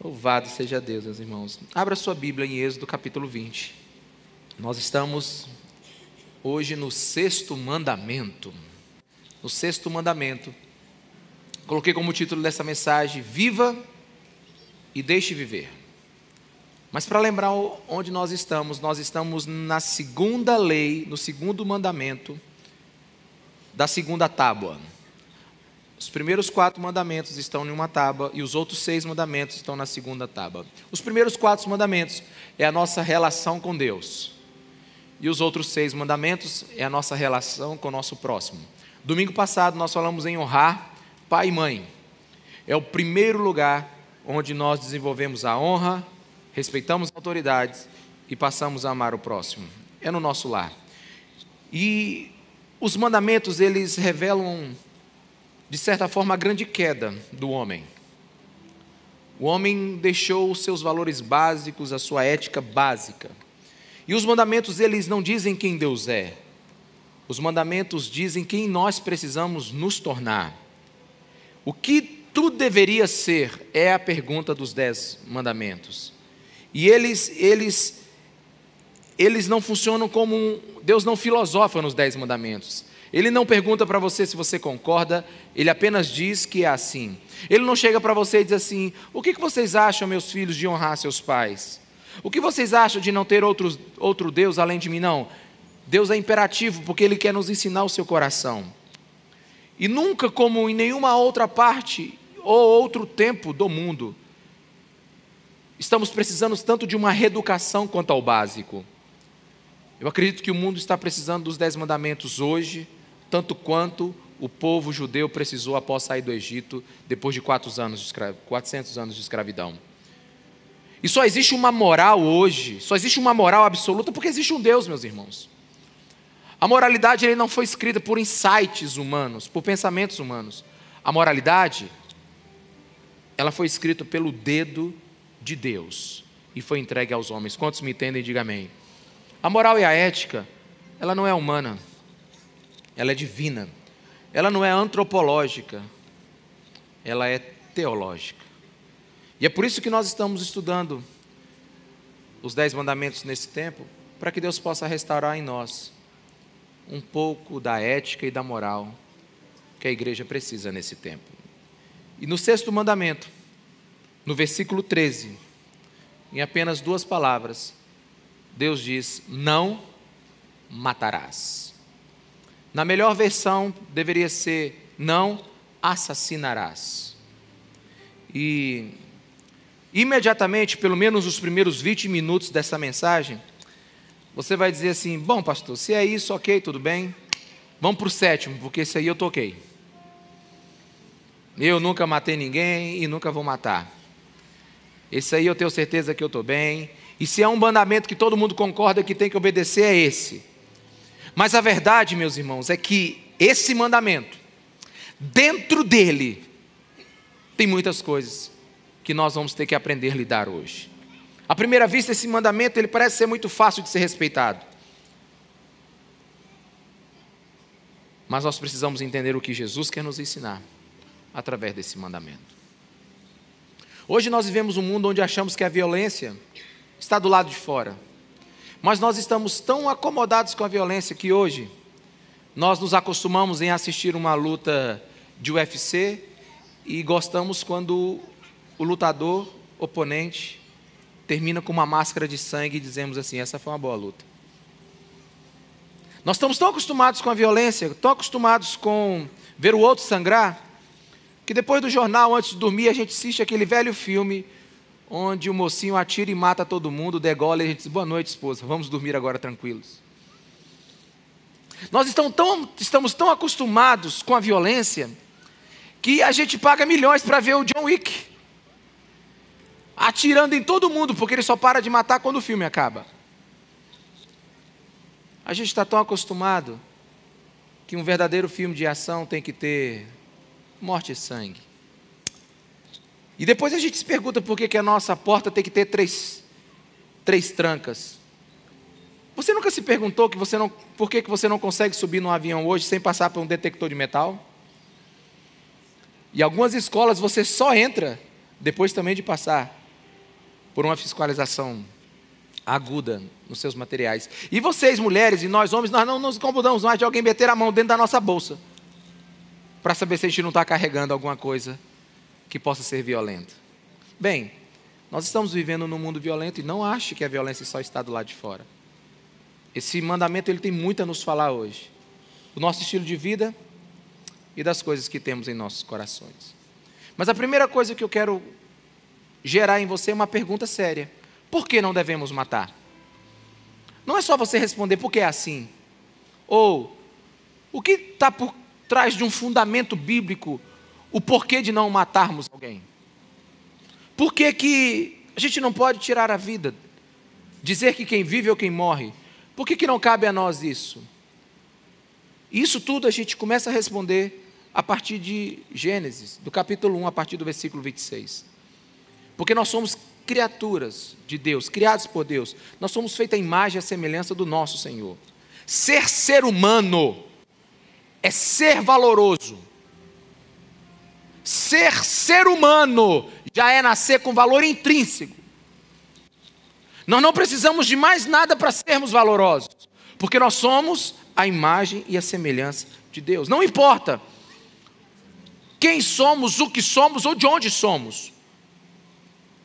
Louvado seja Deus, meus irmãos. Abra sua Bíblia em Êxodo capítulo 20. Nós estamos hoje no sexto mandamento. No sexto mandamento. Coloquei como título dessa mensagem: Viva e deixe viver. Mas para lembrar onde nós estamos, nós estamos na segunda lei, no segundo mandamento da segunda tábua. Os primeiros quatro mandamentos estão em uma tábua e os outros seis mandamentos estão na segunda tábua. Os primeiros quatro mandamentos é a nossa relação com Deus. E os outros seis mandamentos é a nossa relação com o nosso próximo. Domingo passado nós falamos em honrar pai e mãe. É o primeiro lugar onde nós desenvolvemos a honra, respeitamos autoridades e passamos a amar o próximo. É no nosso lar. E os mandamentos, eles revelam de certa forma, a grande queda do homem. O homem deixou os seus valores básicos, a sua ética básica. E os mandamentos, eles não dizem quem Deus é. Os mandamentos dizem quem nós precisamos nos tornar. O que tu deveria ser é a pergunta dos dez mandamentos. E eles, eles, eles não funcionam como um, Deus não filosofa nos dez mandamentos. Ele não pergunta para você se você concorda, ele apenas diz que é assim. Ele não chega para você e diz assim: o que vocês acham, meus filhos, de honrar seus pais? O que vocês acham de não ter outro, outro Deus além de mim? Não. Deus é imperativo porque Ele quer nos ensinar o seu coração. E nunca, como em nenhuma outra parte ou outro tempo do mundo, estamos precisando tanto de uma reeducação quanto ao básico. Eu acredito que o mundo está precisando dos dez mandamentos hoje, tanto quanto o povo judeu precisou após sair do Egito, depois de 400 anos de, escrav... 400 anos de escravidão. E só existe uma moral hoje, só existe uma moral absoluta porque existe um Deus, meus irmãos. A moralidade ele não foi escrita por insights humanos, por pensamentos humanos. A moralidade, ela foi escrita pelo dedo de Deus e foi entregue aos homens. Quantos me entendem, diga amém. A moral e a ética, ela não é humana ela é divina. Ela não é antropológica, ela é teológica. E é por isso que nós estamos estudando os Dez Mandamentos nesse tempo, para que Deus possa restaurar em nós um pouco da ética e da moral que a igreja precisa nesse tempo. E no sexto mandamento, no versículo 13, em apenas duas palavras, Deus diz: Não matarás. Na melhor versão, deveria ser: não assassinarás. E imediatamente, pelo menos os primeiros 20 minutos dessa mensagem, você vai dizer assim: bom, pastor, se é isso, ok, tudo bem. Vamos para o sétimo, porque esse aí eu toquei. Eu nunca matei ninguém e nunca vou matar. Esse aí eu tenho certeza que eu estou bem. E se é um mandamento que todo mundo concorda que tem que obedecer, é esse. Mas a verdade, meus irmãos, é que esse mandamento, dentro dele, tem muitas coisas que nós vamos ter que aprender a lidar hoje. À primeira vista, esse mandamento ele parece ser muito fácil de ser respeitado. Mas nós precisamos entender o que Jesus quer nos ensinar através desse mandamento. Hoje nós vivemos um mundo onde achamos que a violência está do lado de fora. Mas nós estamos tão acomodados com a violência que hoje nós nos acostumamos em assistir uma luta de UFC e gostamos quando o lutador oponente termina com uma máscara de sangue e dizemos assim: essa foi uma boa luta. Nós estamos tão acostumados com a violência, tão acostumados com ver o outro sangrar, que depois do jornal, antes de dormir, a gente assiste aquele velho filme onde o mocinho atira e mata todo mundo, degola e a gente diz: Boa noite, esposa, vamos dormir agora tranquilos. Nós estamos tão, estamos tão acostumados com a violência que a gente paga milhões para ver o John Wick atirando em todo mundo, porque ele só para de matar quando o filme acaba. A gente está tão acostumado que um verdadeiro filme de ação tem que ter morte e sangue. E depois a gente se pergunta por que, que a nossa porta tem que ter três, três trancas. Você nunca se perguntou que você não, por que, que você não consegue subir num avião hoje sem passar por um detector de metal? E algumas escolas você só entra depois também de passar por uma fiscalização aguda nos seus materiais. E vocês, mulheres, e nós, homens, nós não nos incomodamos mais de alguém meter a mão dentro da nossa bolsa para saber se a gente não está carregando alguma coisa que possa ser violenta. Bem, nós estamos vivendo num mundo violento e não ache que a violência só está do lado de fora. Esse mandamento ele tem muito a nos falar hoje. Do nosso estilo de vida e das coisas que temos em nossos corações. Mas a primeira coisa que eu quero gerar em você é uma pergunta séria. Por que não devemos matar? Não é só você responder porque é assim. Ou o que está por trás de um fundamento bíblico o porquê de não matarmos alguém? Por que, que a gente não pode tirar a vida? Dizer que quem vive ou quem morre? Por que, que não cabe a nós isso? Isso tudo a gente começa a responder a partir de Gênesis, do capítulo 1, a partir do versículo 26. Porque nós somos criaturas de Deus, criados por Deus. Nós somos feitos à imagem e à semelhança do nosso Senhor. Ser ser humano é ser valoroso. Ser ser humano já é nascer com valor intrínseco. Nós não precisamos de mais nada para sermos valorosos, porque nós somos a imagem e a semelhança de Deus. Não importa quem somos, o que somos ou de onde somos.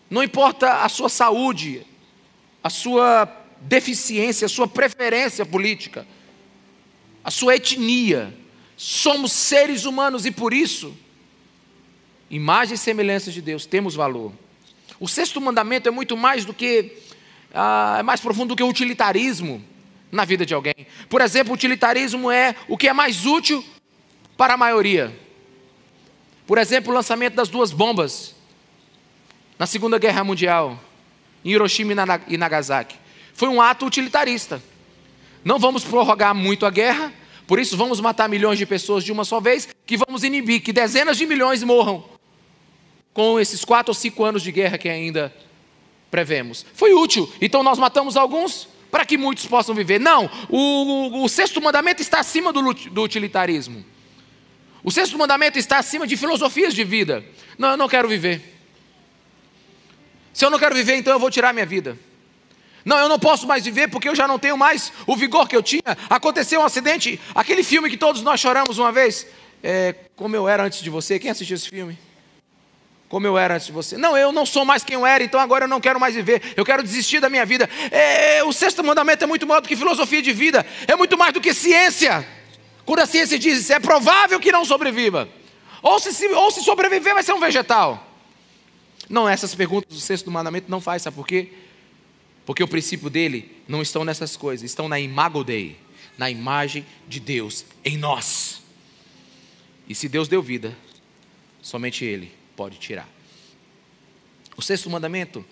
Não importa a sua saúde, a sua deficiência, a sua preferência política, a sua etnia. Somos seres humanos e por isso, imagem e semelhança de Deus, temos valor. O sexto mandamento é muito mais do que, ah, é mais profundo do que o utilitarismo na vida de alguém. Por exemplo, o utilitarismo é o que é mais útil para a maioria. Por exemplo, o lançamento das duas bombas na Segunda Guerra Mundial, em Hiroshima e Nagasaki. Foi um ato utilitarista. Não vamos prorrogar muito a guerra, por isso vamos matar milhões de pessoas de uma só vez, que vamos inibir que dezenas de milhões morram com esses quatro ou cinco anos de guerra que ainda prevemos. Foi útil. Então nós matamos alguns para que muitos possam viver. Não, o, o, sexto mandamento está acima do, do utilitarismo. O sexto mandamento está acima de filosofias de vida. Não, eu não quero viver. Se eu não quero viver, então eu vou tirar minha vida. Não, eu não posso mais viver porque eu já não tenho mais o vigor que eu tinha. Aconteceu um acidente, aquele filme que todos nós choramos uma vez. É, como eu era antes de você. Quem assistiu esse filme? Como eu era antes de você. Não, eu não sou mais quem eu era, então agora eu não quero mais viver. Eu quero desistir da minha vida. É, o sexto mandamento é muito maior do que filosofia de vida. É muito mais do que ciência. Quando a ciência diz é provável que não sobreviva. Ou se, ou se sobreviver, vai ser um vegetal. Não, essas perguntas do sexto mandamento não faz, sabe por quê? Porque o princípio dele não estão nessas coisas, estão na imago Dei, na imagem de Deus em nós. E se Deus deu vida, somente Ele pode tirar. O sexto mandamento,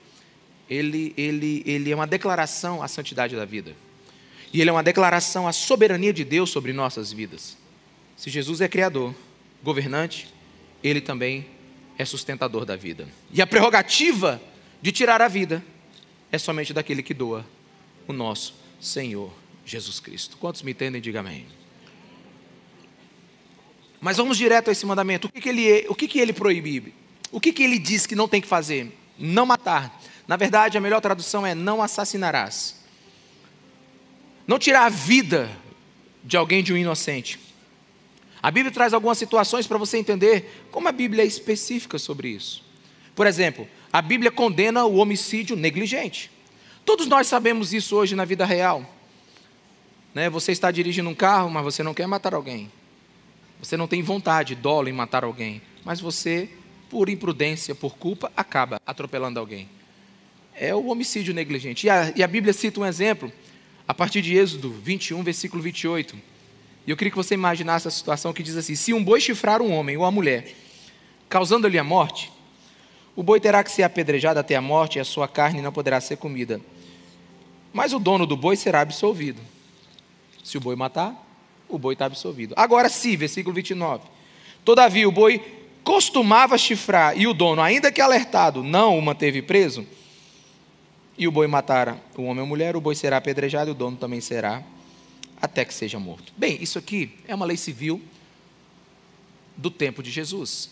ele, ele, ele é uma declaração à santidade da vida. E ele é uma declaração à soberania de Deus sobre nossas vidas. Se Jesus é criador, governante, ele também é sustentador da vida. E a prerrogativa de tirar a vida é somente daquele que doa, o nosso Senhor Jesus Cristo. Quantos me entendem, diga amém. Mas vamos direto a esse mandamento. O que, que ele, o que, que ele proíbe? O que, que ele diz que não tem que fazer? Não matar. Na verdade, a melhor tradução é não assassinarás. Não tirar a vida de alguém de um inocente. A Bíblia traz algumas situações para você entender como a Bíblia é específica sobre isso. Por exemplo, a Bíblia condena o homicídio negligente. Todos nós sabemos isso hoje na vida real. Né? Você está dirigindo um carro, mas você não quer matar alguém. Você não tem vontade, dolo em matar alguém. Mas você, por imprudência, por culpa, acaba atropelando alguém. É o homicídio negligente. E a, e a Bíblia cita um exemplo, a partir de Êxodo 21, versículo 28 e eu queria que você imaginasse a situação que diz assim: se um boi chifrar um homem ou a mulher, causando-lhe a morte, o boi terá que ser apedrejado até a morte e a sua carne não poderá ser comida. Mas o dono do boi será absolvido. Se o boi matar, o boi está absolvido. Agora, se, versículo 29. Todavia, o boi costumava chifrar e o dono, ainda que alertado, não o manteve preso, e o boi matara o homem ou mulher, o boi será apedrejado e o dono também será até que seja morto. Bem, isso aqui é uma lei civil do tempo de Jesus.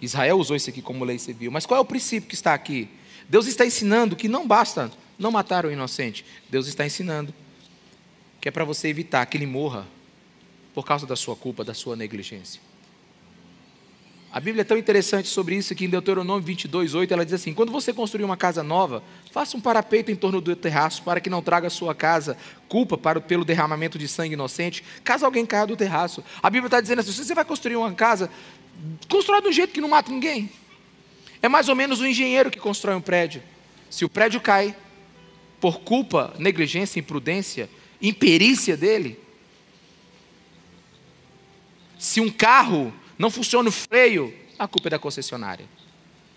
Israel usou isso aqui como lei civil, mas qual é o princípio que está aqui? Deus está ensinando que não basta não matar o inocente. Deus está ensinando que é para você evitar que ele morra por causa da sua culpa, da sua negligência. A Bíblia é tão interessante sobre isso que em Deuteronômio 22, 8, ela diz assim: Quando você construir uma casa nova, faça um parapeito em torno do terraço para que não traga a sua casa culpa para, pelo derramamento de sangue inocente, caso alguém caia do terraço. A Bíblia está dizendo assim: se você vai construir uma casa, constrói de um jeito que não mata ninguém. É mais ou menos o engenheiro que constrói um prédio. Se o prédio cai por culpa, negligência, imprudência, imperícia dele, se um carro não funciona o freio, a culpa é da concessionária.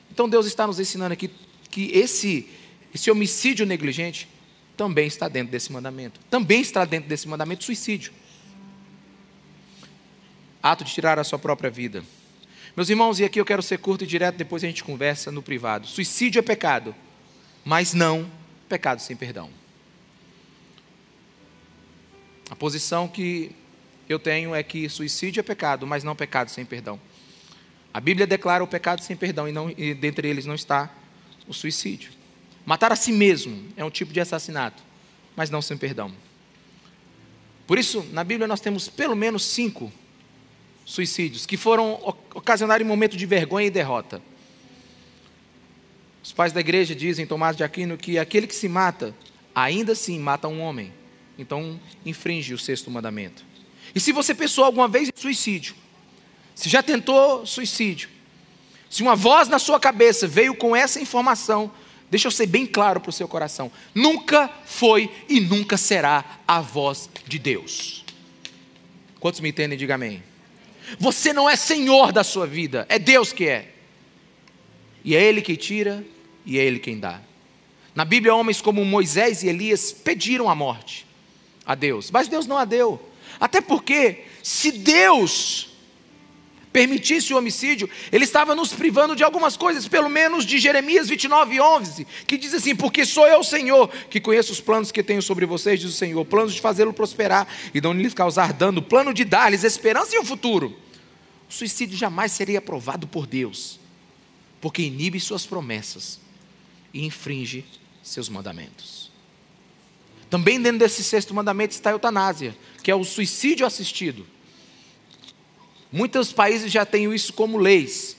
Então Deus está nos ensinando aqui que esse, esse homicídio negligente também está dentro desse mandamento. Também está dentro desse mandamento suicídio. Ato de tirar a sua própria vida. Meus irmãos, e aqui eu quero ser curto e direto, depois a gente conversa no privado. Suicídio é pecado, mas não pecado sem perdão. A posição que eu tenho é que suicídio é pecado, mas não pecado sem perdão. A Bíblia declara o pecado sem perdão e, não, e dentre eles não está o suicídio. Matar a si mesmo é um tipo de assassinato, mas não sem perdão. Por isso, na Bíblia nós temos pelo menos cinco suicídios que foram ocasionar em momento de vergonha e derrota. Os pais da igreja dizem, Tomás de Aquino, que aquele que se mata, ainda assim mata um homem. Então, infringe o sexto mandamento. E se você pensou alguma vez em suicídio, se já tentou suicídio, se uma voz na sua cabeça veio com essa informação, deixa eu ser bem claro para o seu coração: nunca foi e nunca será a voz de Deus. Quantos me entendem? Diga amém. Você não é senhor da sua vida, é Deus que é. E é Ele que tira e é Ele quem dá. Na Bíblia, homens como Moisés e Elias pediram a morte a Deus, mas Deus não a deu. Até porque, se Deus permitisse o homicídio, ele estava nos privando de algumas coisas, pelo menos de Jeremias 29, 11, que diz assim: Porque sou eu, Senhor, que conheço os planos que tenho sobre vocês, diz o Senhor, planos de fazê-lo prosperar e não lhes causar dano, plano de dar-lhes esperança e um futuro. O suicídio jamais seria aprovado por Deus, porque inibe suas promessas e infringe seus mandamentos. Também dentro desse sexto mandamento está a eutanásia, que é o suicídio assistido. Muitos países já têm isso como leis,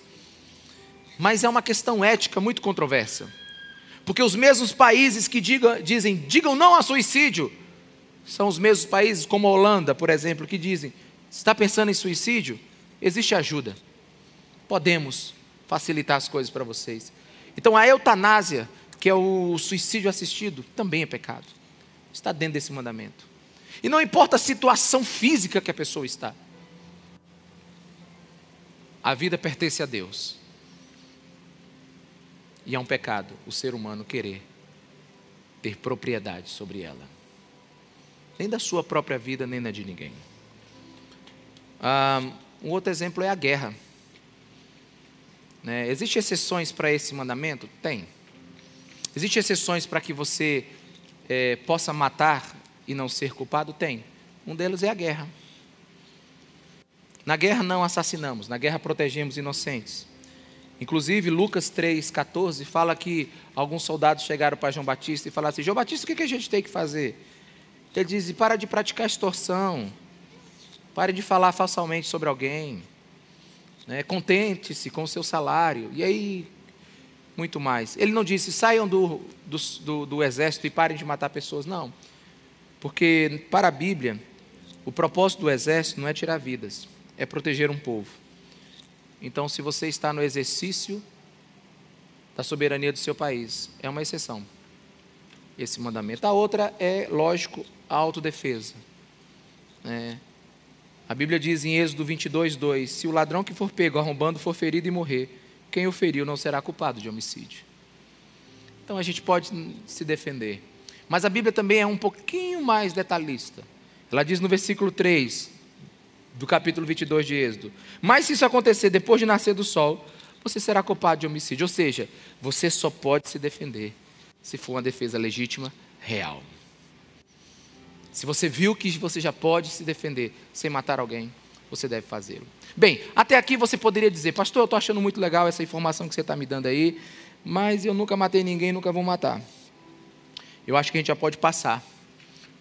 mas é uma questão ética muito controversa. Porque os mesmos países que digam, dizem digam não a suicídio, são os mesmos países, como a Holanda, por exemplo, que dizem: está pensando em suicídio? Existe ajuda. Podemos facilitar as coisas para vocês. Então a eutanásia, que é o suicídio assistido, também é pecado. Está dentro desse mandamento. E não importa a situação física que a pessoa está. A vida pertence a Deus. E é um pecado o ser humano querer ter propriedade sobre ela. Nem da sua própria vida, nem da de ninguém. Ah, um outro exemplo é a guerra. Né? Existem exceções para esse mandamento? Tem. Existem exceções para que você é, possa matar e não ser culpado? Tem. Um deles é a guerra. Na guerra não assassinamos, na guerra protegemos inocentes. Inclusive, Lucas 3,14 fala que alguns soldados chegaram para João Batista e falaram assim: João Batista, o que a gente tem que fazer? Ele diz: para de praticar extorsão, pare de falar falsamente sobre alguém, né? contente-se com o seu salário. E aí, muito mais. Ele não disse: saiam do, do, do, do exército e parem de matar pessoas. Não. Porque, para a Bíblia, o propósito do exército não é tirar vidas, é proteger um povo. Então, se você está no exercício da soberania do seu país, é uma exceção esse mandamento. A outra é, lógico, a autodefesa. É. A Bíblia diz em Êxodo 22, 2: Se o ladrão que for pego arrombando for ferido e morrer, quem o feriu não será culpado de homicídio. Então a gente pode se defender. Mas a Bíblia também é um pouquinho mais detalhista. Ela diz no versículo 3 do capítulo 22 de Êxodo: Mas se isso acontecer depois de nascer do sol, você será culpado de homicídio. Ou seja, você só pode se defender se for uma defesa legítima, real. Se você viu que você já pode se defender sem matar alguém, você deve fazê-lo. Bem, até aqui você poderia dizer, pastor, eu estou achando muito legal essa informação que você está me dando aí, mas eu nunca matei ninguém, nunca vou matar. Eu acho que a gente já pode passar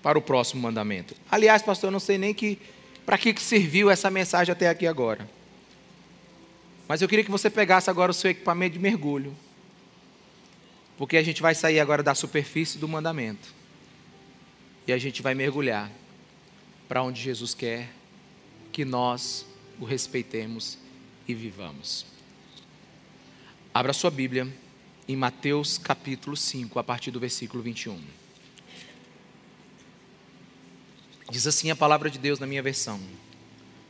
para o próximo mandamento. Aliás, pastor, eu não sei nem que para que serviu essa mensagem até aqui agora. Mas eu queria que você pegasse agora o seu equipamento de mergulho. Porque a gente vai sair agora da superfície do mandamento. E a gente vai mergulhar para onde Jesus quer que nós o respeitemos e vivamos. Abra sua Bíblia em Mateus capítulo 5, a partir do versículo 21. Diz assim a palavra de Deus na minha versão.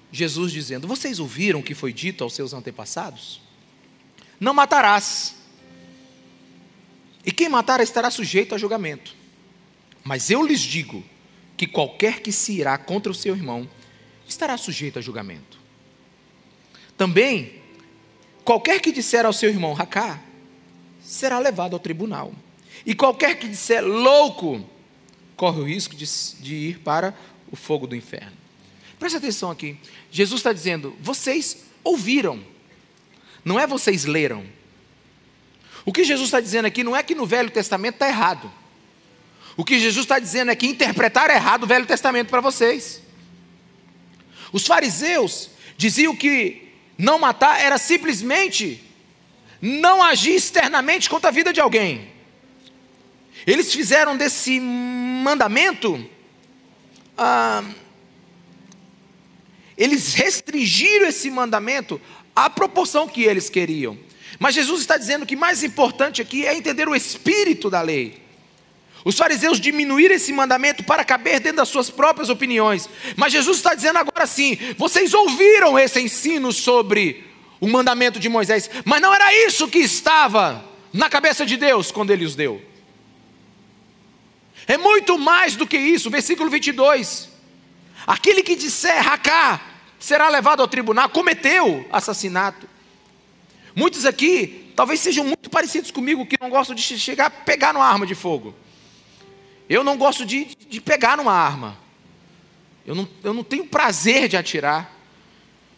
Jesus dizendo: Vocês ouviram o que foi dito aos seus antepassados? Não matarás. E quem matar estará sujeito a julgamento. Mas eu lhes digo que qualquer que se irá contra o seu irmão estará sujeito a julgamento. Também, qualquer que disser ao seu irmão Racá, será levado ao tribunal. E qualquer que disser louco, corre o risco de, de ir para o fogo do inferno. Preste atenção aqui. Jesus está dizendo: vocês ouviram, não é vocês leram. O que Jesus está dizendo aqui não é que no Velho Testamento está errado. O que Jesus está dizendo é que interpretaram errado o Velho Testamento para vocês. Os fariseus diziam que não matar era simplesmente não agir externamente contra a vida de alguém. Eles fizeram desse mandamento, ah, eles restringiram esse mandamento à proporção que eles queriam. Mas Jesus está dizendo que mais importante aqui é entender o espírito da lei. Os fariseus diminuíram esse mandamento para caber dentro das suas próprias opiniões. Mas Jesus está dizendo agora sim: vocês ouviram esse ensino sobre o mandamento de Moisés, mas não era isso que estava na cabeça de Deus quando ele os deu. É muito mais do que isso, versículo 22. Aquele que disser Racá será levado ao tribunal, cometeu assassinato. Muitos aqui talvez sejam muito parecidos comigo que não gostam de chegar a pegar numa arma de fogo. Eu não gosto de, de pegar numa arma. Eu não, eu não tenho prazer de atirar.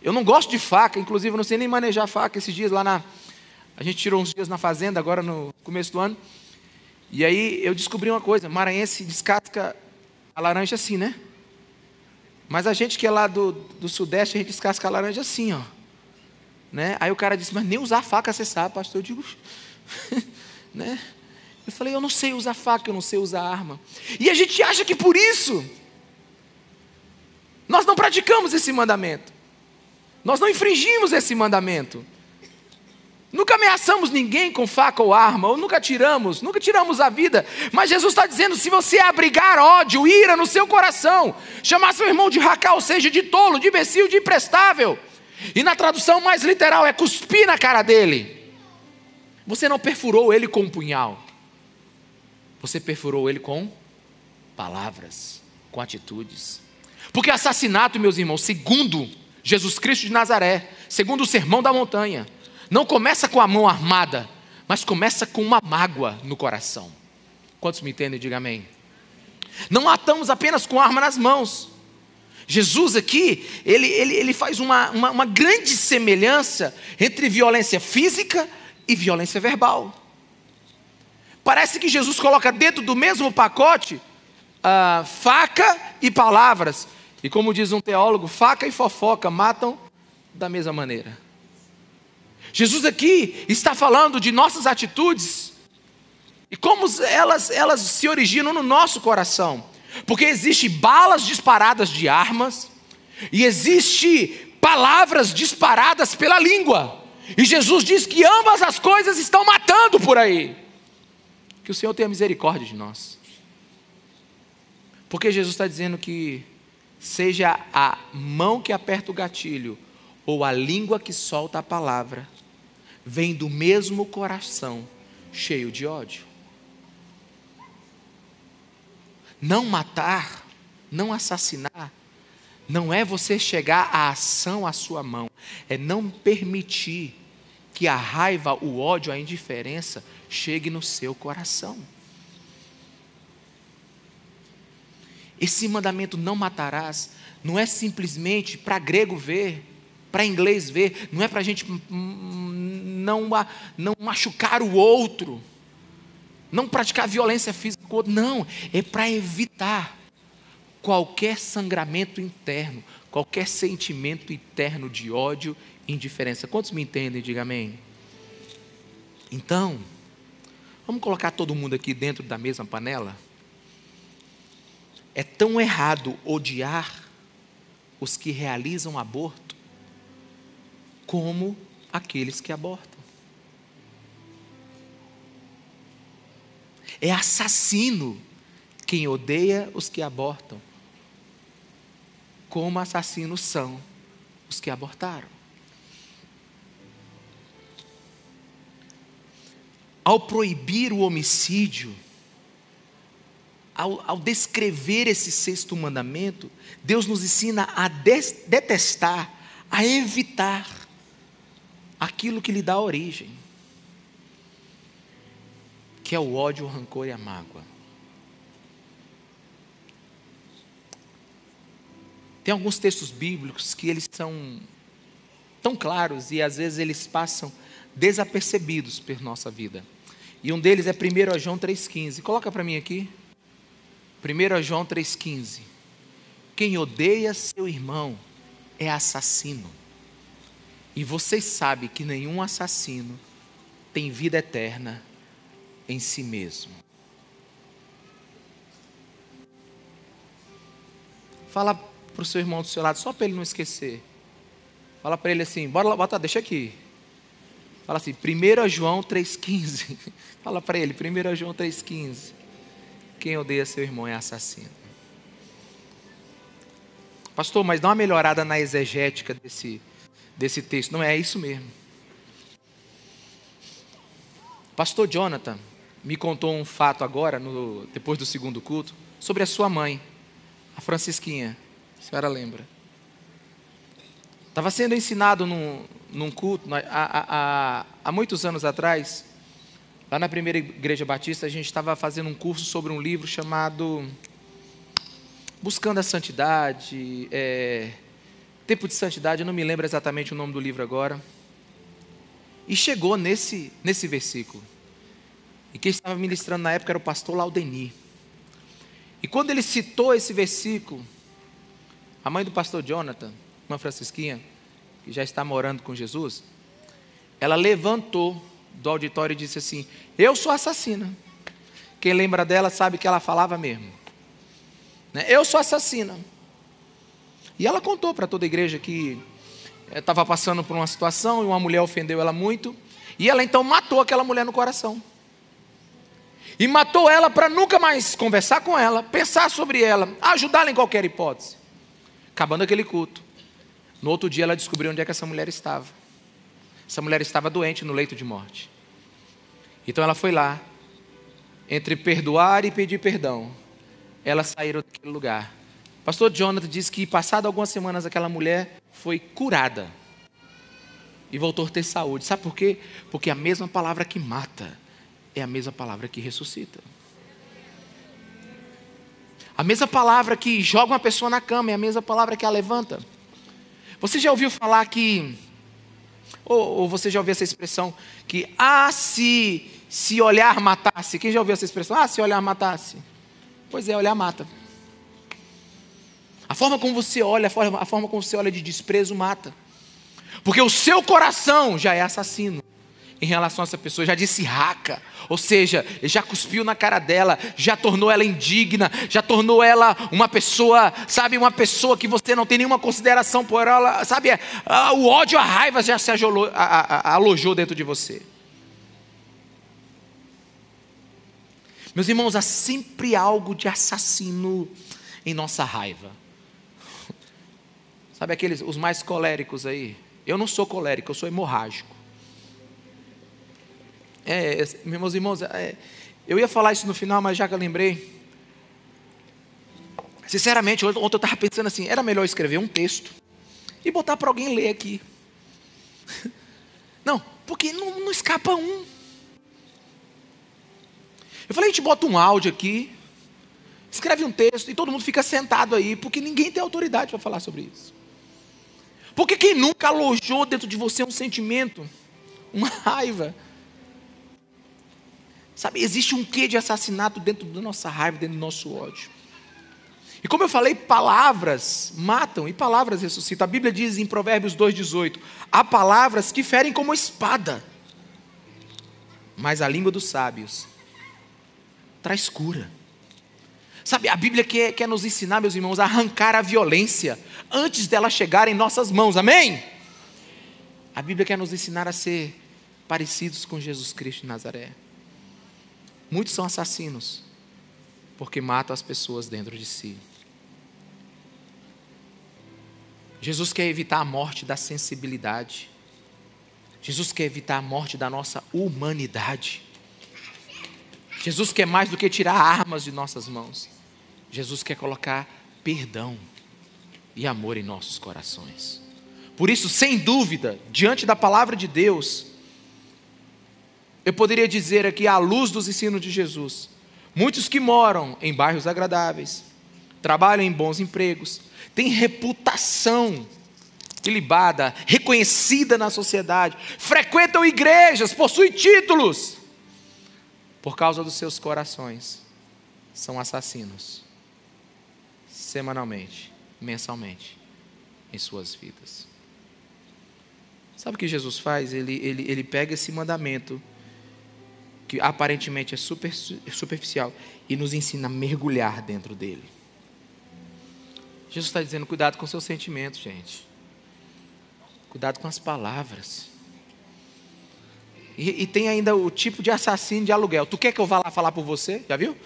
Eu não gosto de faca, inclusive eu não sei nem manejar faca. Esses dias lá na. A gente tirou uns dias na fazenda, agora no começo do ano. E aí eu descobri uma coisa: maranhense descasca a laranja assim, né? Mas a gente que é lá do, do sudeste, a gente descasca a laranja assim, ó. Né? Aí o cara disse: Mas nem usar faca você sabe, pastor. Eu digo: né? Eu falei: Eu não sei usar faca, eu não sei usar arma. E a gente acha que por isso nós não praticamos esse mandamento. Nós não infringimos esse mandamento. Nunca ameaçamos ninguém com faca ou arma, ou nunca tiramos, nunca tiramos a vida. Mas Jesus está dizendo: se você abrigar ódio, ira no seu coração, chamar seu irmão de racal, ou seja, de tolo, de imbecil, de imprestável, e na tradução mais literal é cuspir na cara dele, você não perfurou ele com um punhal, você perfurou ele com palavras, com atitudes. Porque assassinato, meus irmãos, segundo Jesus Cristo de Nazaré, segundo o sermão da montanha, não começa com a mão armada, mas começa com uma mágoa no coração. Quantos me entendem? Diga amém. Não matamos apenas com arma nas mãos. Jesus aqui, ele, ele, ele faz uma, uma, uma grande semelhança entre violência física e violência verbal. Parece que Jesus coloca dentro do mesmo pacote uh, faca e palavras. E como diz um teólogo, faca e fofoca matam da mesma maneira. Jesus aqui está falando de nossas atitudes e como elas, elas se originam no nosso coração. Porque existe balas disparadas de armas e existe palavras disparadas pela língua. E Jesus diz que ambas as coisas estão matando por aí. Que o Senhor tenha misericórdia de nós. Porque Jesus está dizendo que seja a mão que aperta o gatilho ou a língua que solta a palavra, vem do mesmo coração cheio de ódio. Não matar, não assassinar, não é você chegar à ação à sua mão, é não permitir que a raiva, o ódio, a indiferença chegue no seu coração. Esse mandamento não matarás não é simplesmente para grego ver, para inglês ver, não é para a gente não, não machucar o outro, não praticar violência física com o outro. Não, é para evitar qualquer sangramento interno, qualquer sentimento interno de ódio indiferença. Quantos me entendem? Diga amém. Então, vamos colocar todo mundo aqui dentro da mesma panela? É tão errado odiar os que realizam aborto como aqueles que abortam. É assassino quem odeia os que abortam, como assassinos são os que abortaram. Ao proibir o homicídio, ao, ao, descrever esse sexto mandamento, Deus nos ensina a detestar, a evitar aquilo que lhe dá origem, que é o ódio, o rancor e a mágoa. Tem alguns textos bíblicos que eles são tão claros e às vezes eles passam desapercebidos por nossa vida. E um deles é 1 João 3,15. Coloca para mim aqui. 1 João 3,15. Quem odeia seu irmão é assassino. E vocês sabem que nenhum assassino tem vida eterna em si mesmo. Fala para o seu irmão do seu lado, só para ele não esquecer. Fala para ele assim, bora lá, bota, deixa aqui. Fala assim, 1 João 3,15. Fala para ele, 1 João 3,15. Quem odeia seu irmão é assassino. Pastor, mas dá uma melhorada na exegética desse, desse texto. Não é isso mesmo. Pastor Jonathan me contou um fato agora, no, depois do segundo culto, sobre a sua mãe, a Francisquinha. A senhora lembra? Estava sendo ensinado num, num culto, há, há, há muitos anos atrás, lá na primeira igreja batista, a gente estava fazendo um curso sobre um livro chamado Buscando a Santidade, é, Tempo de Santidade, eu não me lembro exatamente o nome do livro agora. E chegou nesse, nesse versículo. E quem estava ministrando na época era o pastor Laudeni. E quando ele citou esse versículo, a mãe do pastor Jonathan, uma francisquinha, que já está morando com Jesus, ela levantou do auditório e disse assim: Eu sou assassina. Quem lembra dela sabe que ela falava mesmo. Né? Eu sou assassina. E ela contou para toda a igreja que estava passando por uma situação e uma mulher ofendeu ela muito. E ela então matou aquela mulher no coração. E matou ela para nunca mais conversar com ela, pensar sobre ela, ajudá-la em qualquer hipótese. Acabando aquele culto. No outro dia ela descobriu onde é que essa mulher estava. Essa mulher estava doente no leito de morte. Então ela foi lá, entre perdoar e pedir perdão, elas saíram daquele lugar. Pastor Jonathan disse que, passado algumas semanas, aquela mulher foi curada e voltou a ter saúde. Sabe por quê? Porque a mesma palavra que mata é a mesma palavra que ressuscita. A mesma palavra que joga uma pessoa na cama é a mesma palavra que a levanta. Você já ouviu falar que, ou, ou você já ouviu essa expressão que, ah, se, se olhar matasse. Quem já ouviu essa expressão? Ah, se olhar matasse. Pois é, olhar mata. A forma como você olha, a forma, a forma como você olha de desprezo mata. Porque o seu coração já é assassino em relação a essa pessoa, já disse raca, ou seja, já cuspiu na cara dela, já tornou ela indigna, já tornou ela uma pessoa, sabe, uma pessoa que você não tem nenhuma consideração por ela, sabe, o ódio, a raiva já se alojou, alojou dentro de você. Meus irmãos, há sempre algo de assassino em nossa raiva. Sabe aqueles, os mais coléricos aí? Eu não sou colérico, eu sou hemorrágico. É, meus irmãos, é, eu ia falar isso no final, mas já que eu lembrei. Sinceramente, ontem eu estava pensando assim: era melhor escrever um texto e botar para alguém ler aqui. Não, porque não, não escapa um. Eu falei: a gente bota um áudio aqui, escreve um texto e todo mundo fica sentado aí, porque ninguém tem autoridade para falar sobre isso. Porque quem nunca alojou dentro de você um sentimento uma raiva. Sabe, existe um quê de assassinato dentro da nossa raiva, dentro do nosso ódio. E como eu falei, palavras matam e palavras ressuscitam. A Bíblia diz em Provérbios 2,18: há palavras que ferem como espada, mas a língua dos sábios traz cura. Sabe, a Bíblia quer, quer nos ensinar, meus irmãos, a arrancar a violência antes dela chegar em nossas mãos, amém? A Bíblia quer nos ensinar a ser parecidos com Jesus Cristo de Nazaré. Muitos são assassinos, porque matam as pessoas dentro de si. Jesus quer evitar a morte da sensibilidade. Jesus quer evitar a morte da nossa humanidade. Jesus quer mais do que tirar armas de nossas mãos. Jesus quer colocar perdão e amor em nossos corações. Por isso, sem dúvida, diante da palavra de Deus, eu poderia dizer aqui, à luz dos ensinos de Jesus, muitos que moram em bairros agradáveis, trabalham em bons empregos, têm reputação ilibada, reconhecida na sociedade, frequentam igrejas, possuem títulos, por causa dos seus corações, são assassinos, semanalmente, mensalmente, em suas vidas. Sabe o que Jesus faz? Ele, ele, ele pega esse mandamento, que aparentemente é super, superficial, e nos ensina a mergulhar dentro dele. Jesus está dizendo: cuidado com seus sentimentos, gente. Cuidado com as palavras. E, e, tem ainda o tipo de assassino de aluguel. Tu quer que eu vá lá falar por você? Já viu?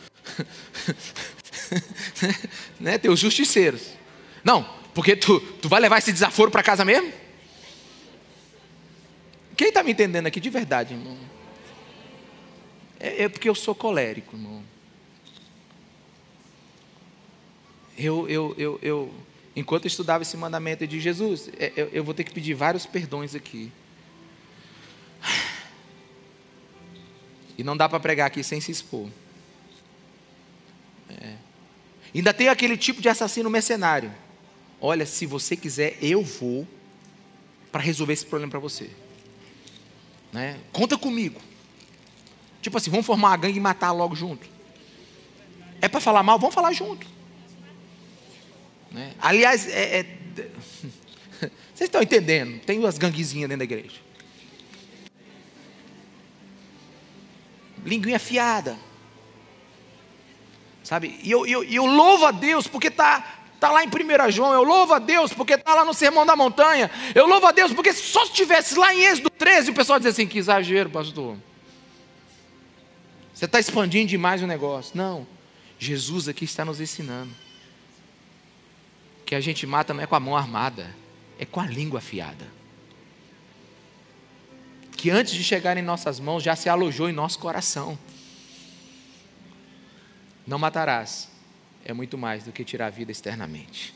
né? Tem os justiceiros. Não, porque tu, tu vai levar esse desaforo para casa mesmo? Quem está me entendendo aqui de verdade, irmão? É, é porque eu sou colérico, irmão. eu, eu, eu, eu enquanto eu estudava esse mandamento de Jesus, é, eu, eu vou ter que pedir vários perdões aqui. E não dá para pregar aqui sem se expor. É. Ainda tem aquele tipo de assassino mercenário. Olha, se você quiser, eu vou para resolver esse problema para você. Né? Conta comigo. Tipo assim, vamos formar uma gangue e matar logo junto. É para falar mal, vamos falar junto. Né? Aliás, é, é... vocês estão entendendo? Tem umas ganguezinhas dentro da igreja. Linguinha afiada. Sabe? E eu, eu, eu louvo a Deus porque está tá lá em 1 João. Eu louvo a Deus porque está lá no Sermão da Montanha. Eu louvo a Deus porque só se estivesse lá em Êxodo 13, o pessoal dizia assim: que exagero, pastor. Você está expandindo demais o negócio. Não. Jesus aqui está nos ensinando que a gente mata não é com a mão armada, é com a língua afiada. Que antes de chegar em nossas mãos já se alojou em nosso coração. Não matarás é muito mais do que tirar a vida externamente.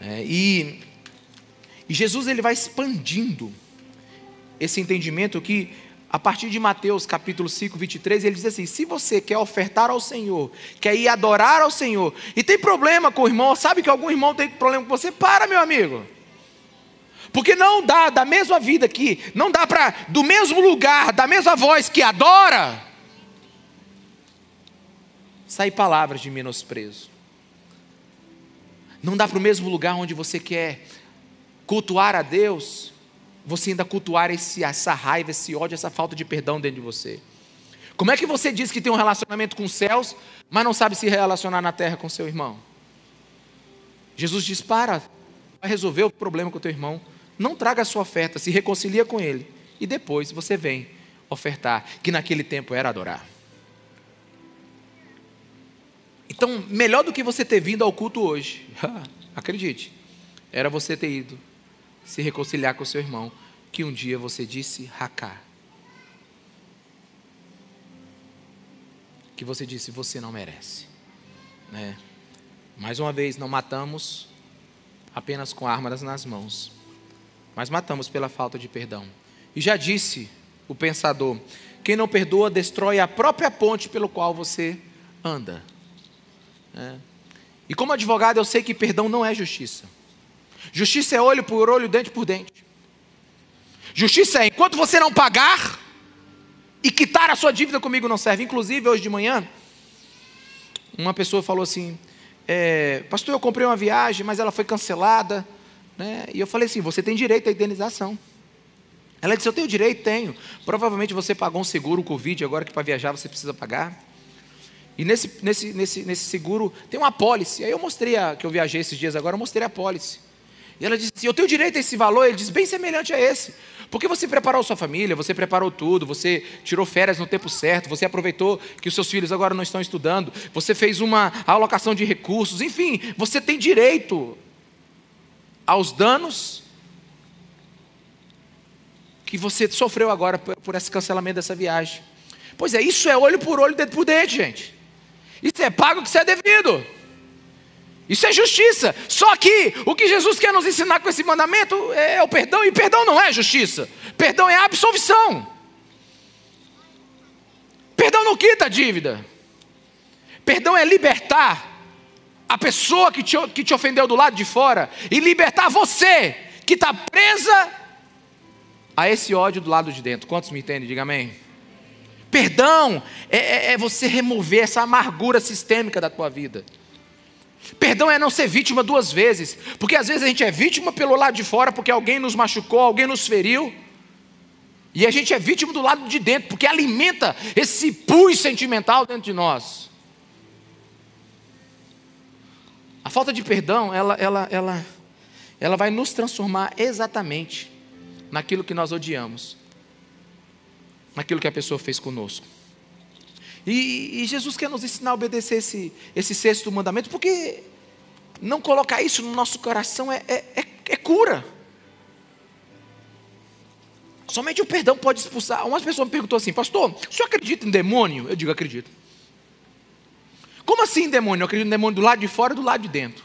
É, e, e Jesus ele vai expandindo esse entendimento que a partir de Mateus capítulo 5, 23, ele diz assim: se você quer ofertar ao Senhor, quer ir adorar ao Senhor, e tem problema com o irmão, sabe que algum irmão tem problema com você, para, meu amigo. Porque não dá, da mesma vida aqui, não dá para, do mesmo lugar, da mesma voz que adora, sair palavras de menosprezo. Não dá para o mesmo lugar onde você quer cultuar a Deus, você ainda cultuar esse, essa raiva, esse ódio, essa falta de perdão dentro de você? Como é que você diz que tem um relacionamento com os céus, mas não sabe se relacionar na terra com seu irmão? Jesus diz: para, vai resolver o problema com o teu irmão. Não traga a sua oferta, se reconcilia com ele. E depois você vem ofertar, que naquele tempo era adorar. Então, melhor do que você ter vindo ao culto hoje, acredite, era você ter ido se reconciliar com seu irmão, que um dia você disse racar. Que você disse você não merece. Né? Mais uma vez, não matamos apenas com armas nas mãos, mas matamos pela falta de perdão. E já disse o pensador: quem não perdoa destrói a própria ponte pelo qual você anda. É. E como advogado, eu sei que perdão não é justiça. Justiça é olho por olho, dente por dente. Justiça é enquanto você não pagar e quitar a sua dívida comigo não serve. Inclusive, hoje de manhã, uma pessoa falou assim: é, Pastor, eu comprei uma viagem, mas ela foi cancelada. Né? E eu falei assim: Você tem direito à indenização. Ela disse: Eu tenho direito? Tenho. Provavelmente você pagou um seguro Covid, agora que para viajar você precisa pagar. E nesse, nesse, nesse, nesse seguro tem uma apólice. Aí eu mostrei, a, que eu viajei esses dias agora, eu mostrei a apólice. E ela disse assim: Eu tenho direito a esse valor? Ele diz: Bem semelhante a esse. Porque você preparou sua família, você preparou tudo, você tirou férias no tempo certo, você aproveitou que os seus filhos agora não estão estudando, você fez uma alocação de recursos, enfim, você tem direito aos danos que você sofreu agora por esse cancelamento dessa viagem. Pois é, isso é olho por olho, dedo por dente, gente. Isso é pago que você é devido. Isso é justiça. Só que o que Jesus quer nos ensinar com esse mandamento é o perdão, e perdão não é justiça. Perdão é absolvição. Perdão não quita a dívida. Perdão é libertar a pessoa que te, que te ofendeu do lado de fora e libertar você que está presa a esse ódio do lado de dentro. Quantos me entendem? Diga amém. Perdão é, é, é você remover essa amargura sistêmica da tua vida. Perdão é não ser vítima duas vezes, porque às vezes a gente é vítima pelo lado de fora, porque alguém nos machucou, alguém nos feriu, e a gente é vítima do lado de dentro, porque alimenta esse pus sentimental dentro de nós. A falta de perdão, ela, ela, ela, ela vai nos transformar exatamente naquilo que nós odiamos, naquilo que a pessoa fez conosco. E, e, Jesus quer nos ensinar a obedecer esse, esse sexto mandamento, porque não colocar isso no nosso coração é, é, é, é cura. Somente o perdão pode expulsar. Uma pessoa me perguntou assim, pastor, o senhor acredita em demônio? Eu digo, acredito. Como assim demônio? Eu acredito em demônio do lado de fora e do lado de dentro.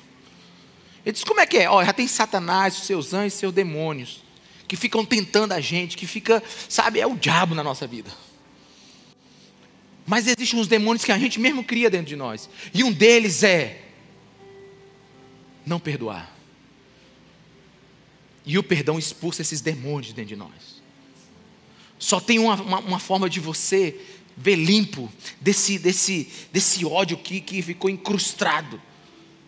Ele disse, como é que é? Ó, já tem Satanás, os seus anjos, seus demônios, que ficam tentando a gente, que fica, sabe, é o diabo na nossa vida. Mas existem uns demônios que a gente mesmo cria dentro de nós. E um deles é não perdoar. E o perdão expulsa esses demônios dentro de nós. Só tem uma, uma, uma forma de você ver limpo desse, desse, desse ódio que, que ficou incrustado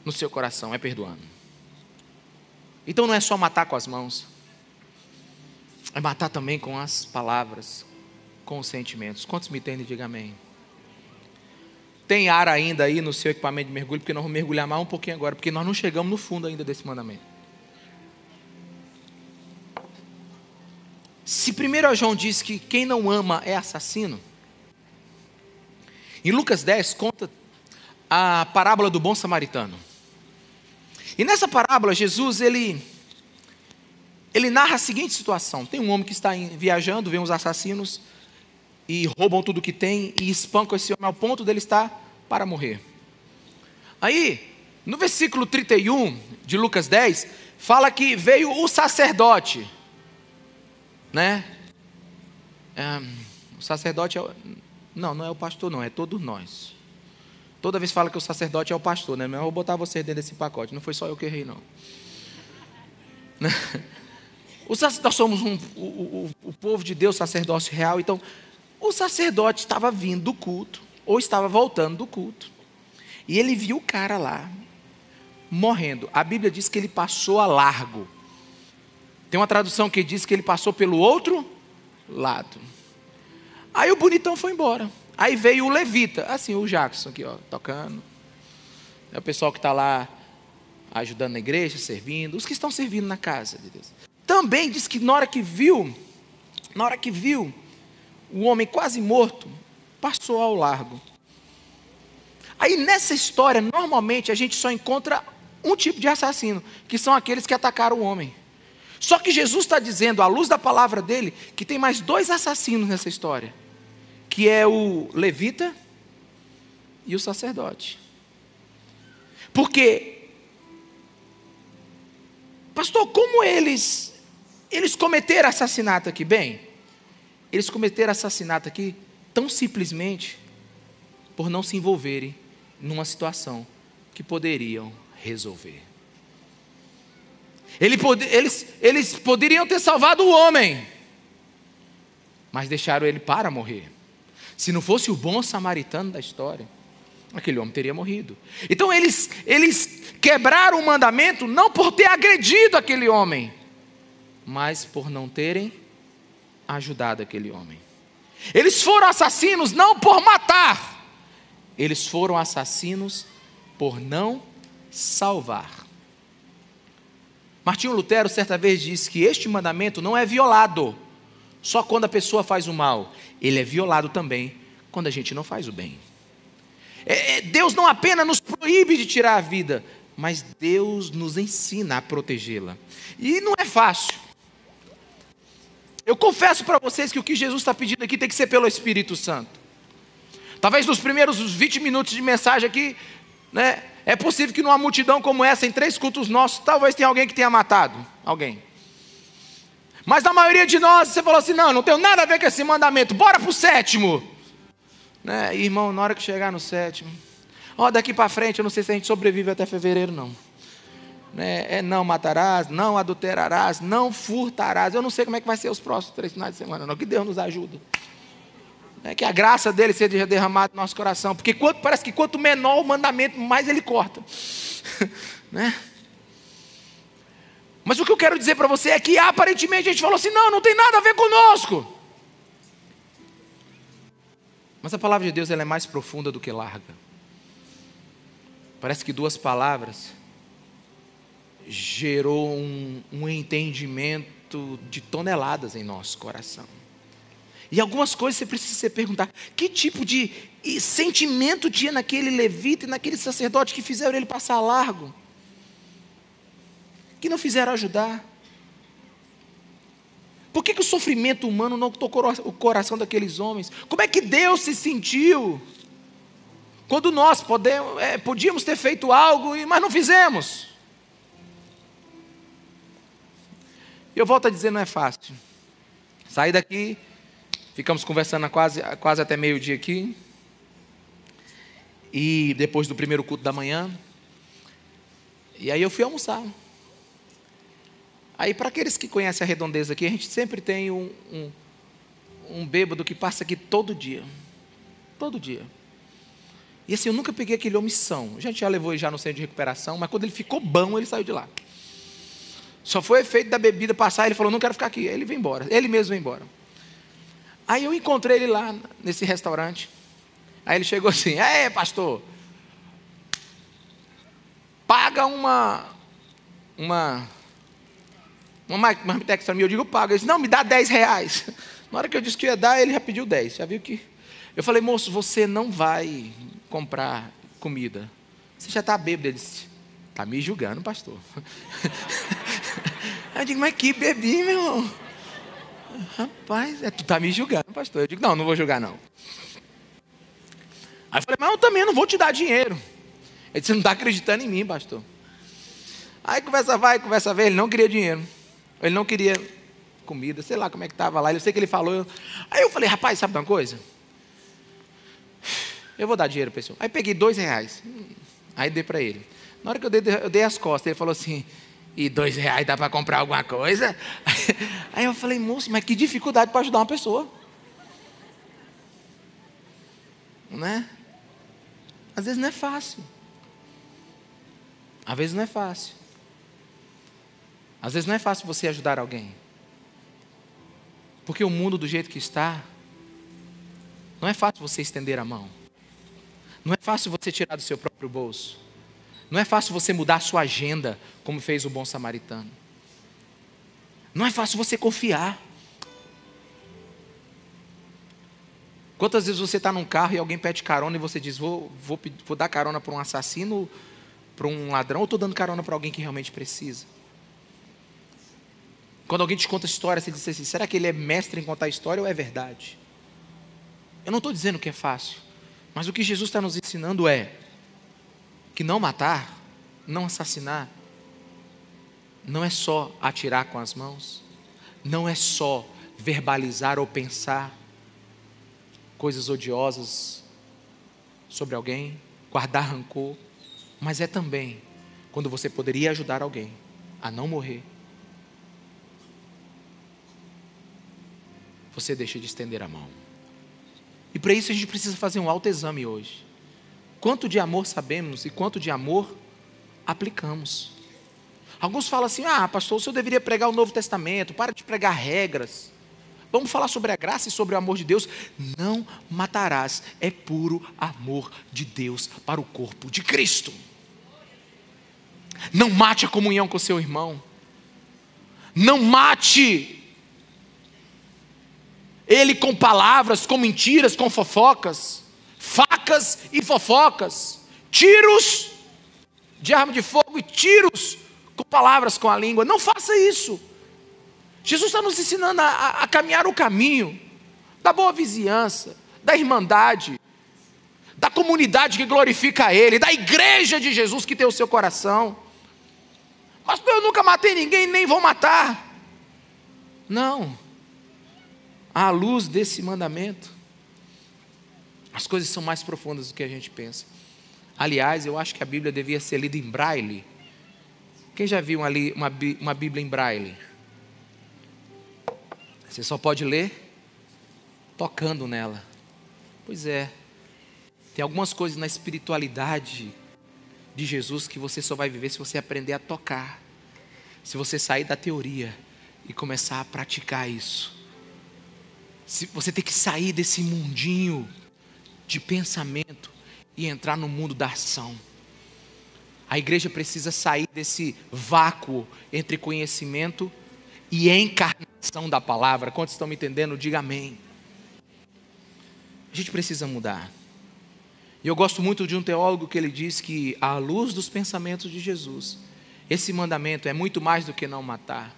no seu coração, é perdoando. Então não é só matar com as mãos, é matar também com as palavras, com os sentimentos. Quantos me entendem? Diga amém. Tem ar ainda aí no seu equipamento de mergulho, porque nós vamos mergulhar mais um pouquinho agora, porque nós não chegamos no fundo ainda desse mandamento. Se 1 João diz que quem não ama é assassino, em Lucas 10 conta a parábola do bom samaritano. E nessa parábola, Jesus ele, ele narra a seguinte situação: tem um homem que está viajando, vê uns assassinos e roubam tudo que tem e espancam esse homem ao ponto dele estar para morrer. Aí, no versículo 31 de Lucas 10, fala que veio o sacerdote, né? É, o sacerdote é, não, não é o pastor, não, é todos nós. Toda vez fala que o sacerdote é o pastor, né? Mas eu vou botar você dentro desse pacote. Não foi só eu que errei, não. nós somos um, o, o, o povo de Deus, sacerdócio real. Então, o sacerdote estava vindo do culto, ou estava voltando do culto, e ele viu o cara lá, morrendo. A Bíblia diz que ele passou a largo. Tem uma tradução que diz que ele passou pelo outro lado. Aí o bonitão foi embora. Aí veio o levita, assim, o Jackson aqui, ó, tocando. É o pessoal que está lá ajudando na igreja, servindo, os que estão servindo na casa de Deus. Também diz que na hora que viu, na hora que viu, o homem quase morto passou ao largo. Aí nessa história, normalmente a gente só encontra um tipo de assassino, que são aqueles que atacaram o homem. Só que Jesus está dizendo, à luz da palavra dele, que tem mais dois assassinos nessa história, que é o levita e o sacerdote. Porque, pastor, como eles eles cometeram assassinato aqui bem? Eles cometeram assassinato aqui tão simplesmente por não se envolverem numa situação que poderiam resolver. Eles, eles, poderiam ter salvado o homem, mas deixaram ele para morrer. Se não fosse o bom samaritano da história, aquele homem teria morrido. Então eles, eles quebraram o mandamento não por ter agredido aquele homem, mas por não terem ajudado aquele homem. Eles foram assassinos não por matar, eles foram assassinos por não salvar. Martinho Lutero certa vez disse que este mandamento não é violado só quando a pessoa faz o mal, ele é violado também quando a gente não faz o bem. É, é, Deus não apenas nos proíbe de tirar a vida, mas Deus nos ensina a protegê-la. E não é fácil. Eu confesso para vocês que o que Jesus está pedindo aqui tem que ser pelo Espírito Santo. Talvez nos primeiros 20 minutos de mensagem aqui, né, é possível que numa multidão como essa, em três cultos nossos, talvez tenha alguém que tenha matado alguém. Mas na maioria de nós, você falou assim: não, não tenho nada a ver com esse mandamento, bora para o sétimo. Né? Irmão, na hora que chegar no sétimo, ó, daqui para frente, eu não sei se a gente sobrevive até fevereiro, não. Né? É não matarás, não adulterarás, não furtarás. Eu não sei como é que vai ser os próximos três finais de semana, não. Que Deus nos ajude. É que a graça dele seja derramada no nosso coração. Porque quanto, parece que quanto menor o mandamento, mais ele corta. né? Mas o que eu quero dizer para você é que aparentemente a gente falou assim: não, não tem nada a ver conosco. Mas a palavra de Deus ela é mais profunda do que larga. Parece que duas palavras gerou um, um entendimento de toneladas em nosso coração. E algumas coisas você precisa se perguntar: que tipo de sentimento tinha naquele levita e naquele sacerdote que fizeram ele passar largo? Que não fizeram ajudar? Por que, que o sofrimento humano não tocou o coração daqueles homens? Como é que Deus se sentiu? Quando nós podemos, é, podíamos ter feito algo, mas não fizemos. Eu volto a dizer, não é fácil. Sair daqui, ficamos conversando quase, quase até meio-dia aqui. E depois do primeiro culto da manhã. E aí eu fui almoçar. Aí, para aqueles que conhecem a redondeza aqui, a gente sempre tem um, um, um bêbado que passa aqui todo dia. Todo dia. E assim, eu nunca peguei aquele omissão. A gente já levou ele já no centro de recuperação, mas quando ele ficou bom, ele saiu de lá. Só foi efeito da bebida passar, ele falou, não quero ficar aqui. Ele veio embora, ele mesmo veio embora. Aí eu encontrei ele lá nesse restaurante. Aí ele chegou assim, é pastor, paga uma, uma, uma marmitex para mim. Eu digo, paga. Ele disse, não, me dá 10 reais. Na hora que eu disse que ia dar, ele já pediu 10. Já viu que... Eu falei, moço, você não vai comprar comida. Você já está bêbado. Ele disse, está me julgando, pastor. Eu digo, mas que bebi, meu irmão. Rapaz, é, tu está me julgando, pastor. Eu digo, não, não vou julgar, não. Aí eu falei, mas eu também não vou te dar dinheiro. Ele disse, não está acreditando em mim, pastor. Aí conversa vai, conversa vem, ele não queria dinheiro. Ele não queria comida, sei lá como é que estava lá. Eu sei que ele falou. Aí eu falei, rapaz, sabe uma coisa? Eu vou dar dinheiro esse Aí peguei dois reais. Aí dei para ele. Na hora que eu dei, eu dei as costas, ele falou assim: e dois reais dá para comprar alguma coisa? Aí eu falei, moço, mas que dificuldade para ajudar uma pessoa. Né? Às vezes não é fácil. Às vezes não é fácil. Às vezes não é fácil você ajudar alguém. Porque o mundo do jeito que está, não é fácil você estender a mão. Não é fácil você tirar do seu próprio bolso. Não é fácil você mudar a sua agenda, como fez o bom samaritano. Não é fácil você confiar. Quantas vezes você está num carro e alguém pede carona e você diz: Vou, vou, vou dar carona para um assassino, para um ladrão, ou estou dando carona para alguém que realmente precisa? Quando alguém te conta história, você diz assim: será que ele é mestre em contar história ou é verdade? Eu não estou dizendo que é fácil, mas o que Jesus está nos ensinando é: que não matar, não assassinar, não é só atirar com as mãos, não é só verbalizar ou pensar coisas odiosas sobre alguém, guardar rancor, mas é também quando você poderia ajudar alguém a não morrer. você deixa de estender a mão. E para isso a gente precisa fazer um autoexame hoje. Quanto de amor sabemos e quanto de amor aplicamos? Alguns falam assim: ah, pastor, o senhor deveria pregar o Novo Testamento, para de pregar regras. Vamos falar sobre a graça e sobre o amor de Deus. Não matarás, é puro amor de Deus para o corpo de Cristo. Não mate a comunhão com seu irmão. Não mate ele com palavras, com mentiras, com fofocas, facas e fofocas, tiros de arma de fogo e tiros com palavras com a língua. Não faça isso. Jesus está nos ensinando a, a, a caminhar o caminho da boa vizinhança, da irmandade, da comunidade que glorifica a Ele, da igreja de Jesus que tem o seu coração. Mas eu nunca matei ninguém, nem vou matar. Não. À luz desse mandamento, as coisas são mais profundas do que a gente pensa. Aliás, eu acho que a Bíblia devia ser lida em braille. Quem já viu ali uma, uma Bíblia em braille? Você só pode ler tocando nela. Pois é. Tem algumas coisas na espiritualidade de Jesus que você só vai viver se você aprender a tocar. Se você sair da teoria e começar a praticar isso. Se você tem que sair desse mundinho de pensamento e entrar no mundo da ação. A igreja precisa sair desse vácuo entre conhecimento e encarnação da palavra. Quantos estão me entendendo? Diga amém. A gente precisa mudar. E eu gosto muito de um teólogo que ele diz que, à luz dos pensamentos de Jesus, esse mandamento é muito mais do que não matar.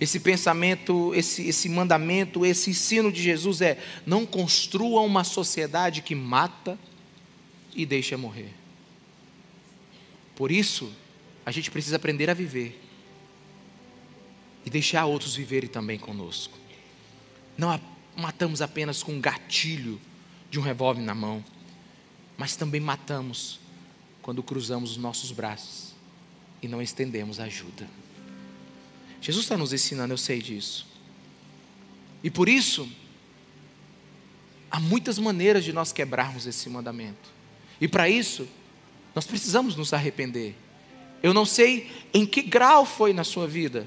Esse pensamento, esse, esse mandamento, esse ensino de Jesus é: não construa uma sociedade que mata e deixa morrer. Por isso, a gente precisa aprender a viver e deixar outros viverem também conosco. Não matamos apenas com um gatilho de um revólver na mão, mas também matamos quando cruzamos os nossos braços e não estendemos ajuda. Jesus está nos ensinando, eu sei disso. E por isso, há muitas maneiras de nós quebrarmos esse mandamento. E para isso, nós precisamos nos arrepender. Eu não sei em que grau foi na sua vida.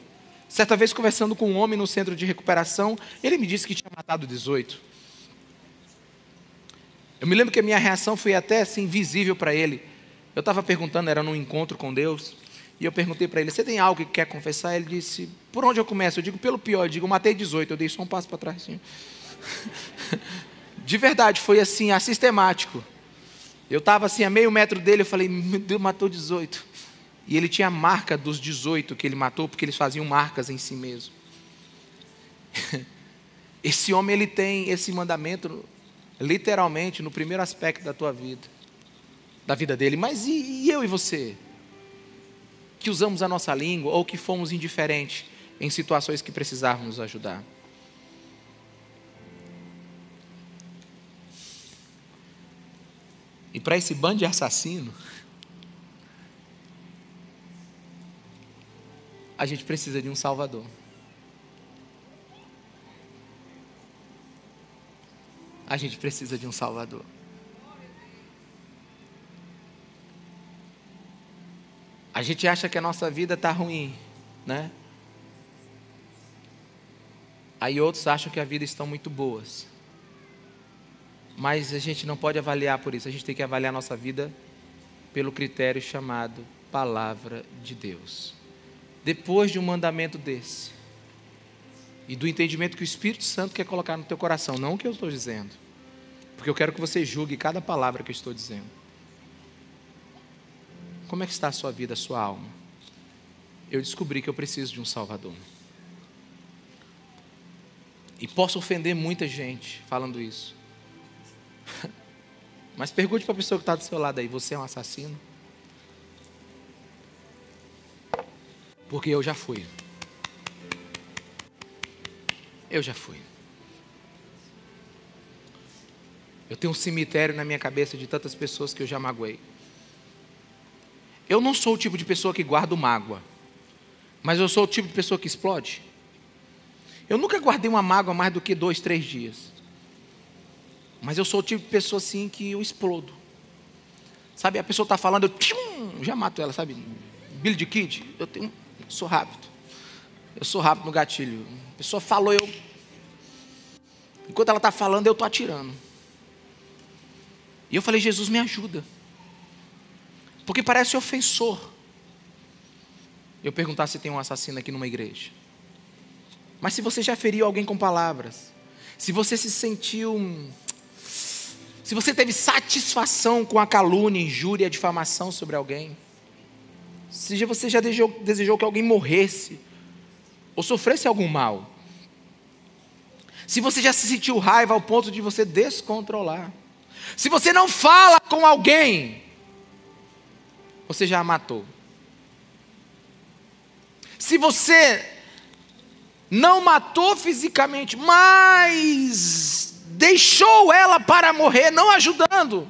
Certa vez, conversando com um homem no centro de recuperação, ele me disse que tinha matado 18. Eu me lembro que a minha reação foi até assim visível para ele. Eu estava perguntando, era num encontro com Deus, e eu perguntei para ele: Você tem algo que quer confessar? Ele disse: Por onde eu começo? Eu digo: Pelo pior. Eu digo: Matei 18. Eu dei só um passo para trás. Assim. De verdade, foi assim, sistemático. Eu estava assim, a meio metro dele, eu falei: Meu Deus, matou 18. E ele tinha a marca dos 18 que ele matou, porque eles faziam marcas em si mesmo. Esse homem, ele tem esse mandamento, literalmente, no primeiro aspecto da tua vida, da vida dele. Mas e, e eu e você? Que usamos a nossa língua ou que fomos indiferentes em situações que precisávamos ajudar. E para esse bando de assassino, a gente precisa de um Salvador. A gente precisa de um Salvador. A gente acha que a nossa vida está ruim, né? Aí outros acham que a vida está muito boas. Mas a gente não pode avaliar por isso, a gente tem que avaliar a nossa vida pelo critério chamado Palavra de Deus. Depois de um mandamento desse, e do entendimento que o Espírito Santo quer colocar no teu coração, não o que eu estou dizendo, porque eu quero que você julgue cada palavra que eu estou dizendo. Como é que está a sua vida, a sua alma? Eu descobri que eu preciso de um Salvador. E posso ofender muita gente falando isso. Mas pergunte para a pessoa que está do seu lado aí: você é um assassino? Porque eu já fui. Eu já fui. Eu tenho um cemitério na minha cabeça de tantas pessoas que eu já magoei. Eu não sou o tipo de pessoa que guarda mágoa, mas eu sou o tipo de pessoa que explode. Eu nunca guardei uma mágoa mais do que dois, três dias. Mas eu sou o tipo de pessoa assim que eu explodo. Sabe, a pessoa está falando, eu tchum, já mato ela, sabe? Billy de Kid, eu tenho, sou rápido. Eu sou rápido no gatilho. A pessoa falou, eu. Enquanto ela está falando, eu estou atirando. E eu falei, Jesus, me ajuda. Porque parece ofensor. Eu perguntar se tem um assassino aqui numa igreja. Mas se você já feriu alguém com palavras, se você se sentiu. Se você teve satisfação com a calúnia, injúria, difamação sobre alguém, se você já desejou, desejou que alguém morresse, ou sofresse algum mal, se você já se sentiu raiva ao ponto de você descontrolar, se você não fala com alguém, você já a matou. Se você não matou fisicamente, mas deixou ela para morrer, não ajudando.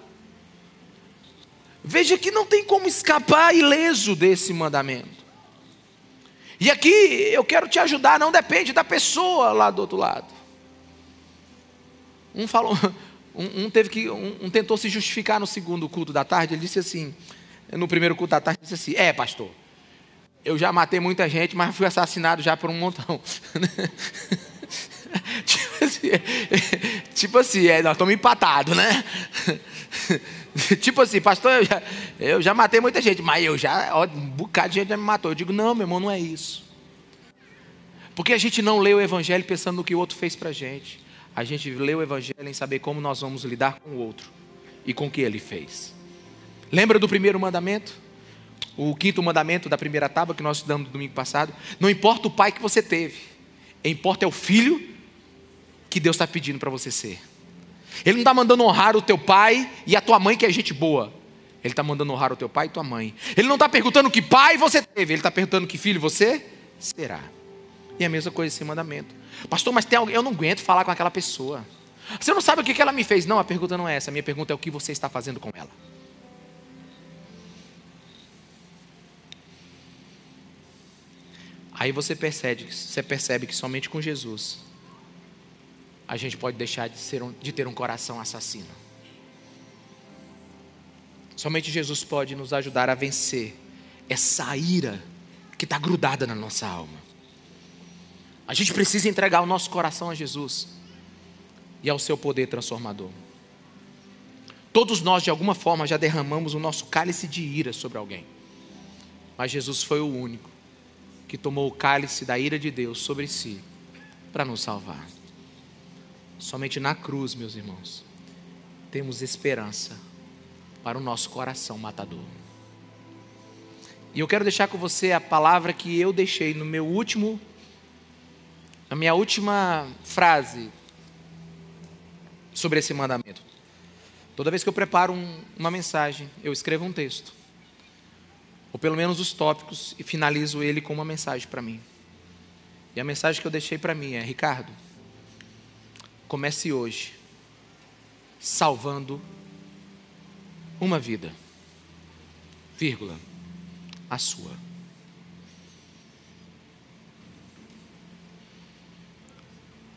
Veja que não tem como escapar ileso desse mandamento. E aqui eu quero te ajudar, não depende da pessoa lá do outro lado. Um falou, um, um teve que, um, um, tentou se justificar no segundo culto da tarde. Ele disse assim, no primeiro culto da tarde, disse assim: É, pastor, eu já matei muita gente, mas fui assassinado já por um montão. tipo assim, tipo assim é, nós estamos empatados, né? tipo assim, pastor, eu já, eu já matei muita gente, mas eu já, ó, um bocado de gente já me matou. Eu digo, não, meu irmão, não é isso. Porque a gente não lê o Evangelho pensando no que o outro fez para a gente. A gente lê o Evangelho em saber como nós vamos lidar com o outro e com o que ele fez. Lembra do primeiro mandamento? o quinto mandamento da primeira tábua que nós estudamos no domingo passado. Não importa o pai que você teve, importa é o filho que Deus está pedindo para você ser. Ele não está mandando honrar o teu pai e a tua mãe, que é gente boa. Ele está mandando honrar o teu pai e tua mãe. Ele não está perguntando que pai você teve, ele está perguntando que filho você será. E a mesma coisa esse mandamento. Pastor, mas tem alguém, eu não aguento falar com aquela pessoa. Você não sabe o que ela me fez? Não, a pergunta não é essa. A minha pergunta é o que você está fazendo com ela. Aí você percebe, você percebe que somente com Jesus a gente pode deixar de, ser um, de ter um coração assassino. Somente Jesus pode nos ajudar a vencer essa ira que está grudada na nossa alma. A gente precisa entregar o nosso coração a Jesus e ao seu poder transformador. Todos nós, de alguma forma, já derramamos o nosso cálice de ira sobre alguém, mas Jesus foi o único que tomou o cálice da ira de Deus sobre si para nos salvar. Somente na cruz, meus irmãos, temos esperança para o nosso coração matador. E eu quero deixar com você a palavra que eu deixei no meu último, na minha última frase sobre esse mandamento. Toda vez que eu preparo um, uma mensagem, eu escrevo um texto ou pelo menos os tópicos, e finalizo ele com uma mensagem para mim. E a mensagem que eu deixei para mim é: Ricardo, comece hoje salvando uma vida, vírgula, a sua.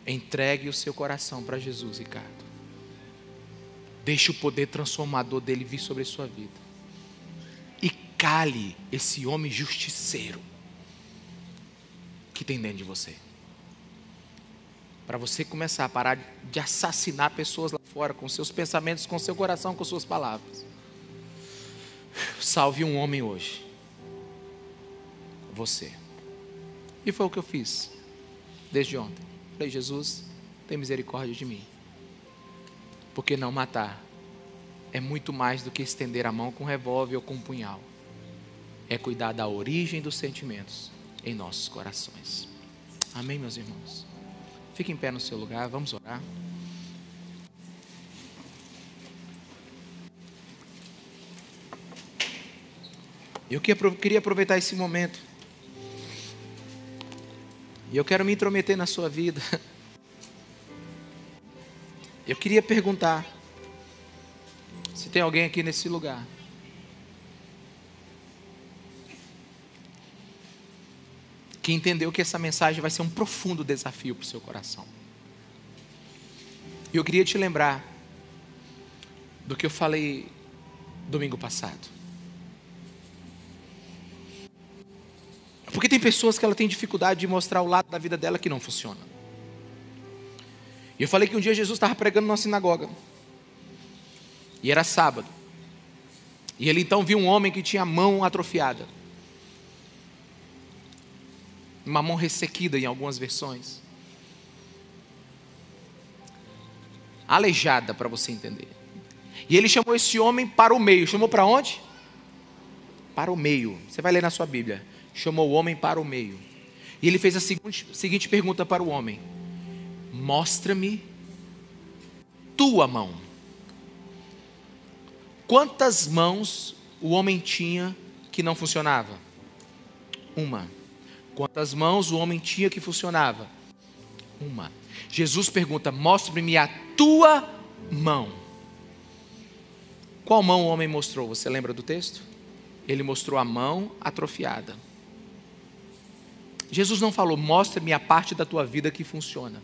Entregue o seu coração para Jesus, Ricardo. Deixe o poder transformador dele vir sobre a sua vida cale esse homem justiceiro que tem dentro de você. Para você começar a parar de assassinar pessoas lá fora com seus pensamentos, com seu coração, com suas palavras. Salve um homem hoje. Você. E foi o que eu fiz desde ontem. Falei, Jesus, tem misericórdia de mim. Porque não matar é muito mais do que estender a mão com um revólver ou com um punhal é cuidar da origem dos sentimentos em nossos corações. Amém, meus irmãos? Fique em pé no seu lugar, vamos orar. Eu queria aproveitar esse momento. E eu quero me intrometer na sua vida. Eu queria perguntar se tem alguém aqui nesse lugar que entendeu que essa mensagem vai ser um profundo desafio para o seu coração. E eu queria te lembrar do que eu falei domingo passado. Porque tem pessoas que ela tem dificuldade de mostrar o lado da vida dela que não funciona. E eu falei que um dia Jesus estava pregando na sinagoga. E era sábado. E ele então viu um homem que tinha a mão atrofiada. Uma mão ressequida em algumas versões. Aleijada, para você entender. E ele chamou esse homem para o meio. Chamou para onde? Para o meio. Você vai ler na sua Bíblia. Chamou o homem para o meio. E ele fez a seguinte, seguinte pergunta para o homem: Mostra-me tua mão. Quantas mãos o homem tinha que não funcionava? Uma. Quantas mãos o homem tinha que funcionava? Uma. Jesus pergunta: Mostre-me a tua mão. Qual mão o homem mostrou? Você lembra do texto? Ele mostrou a mão atrofiada. Jesus não falou: Mostre-me a parte da tua vida que funciona.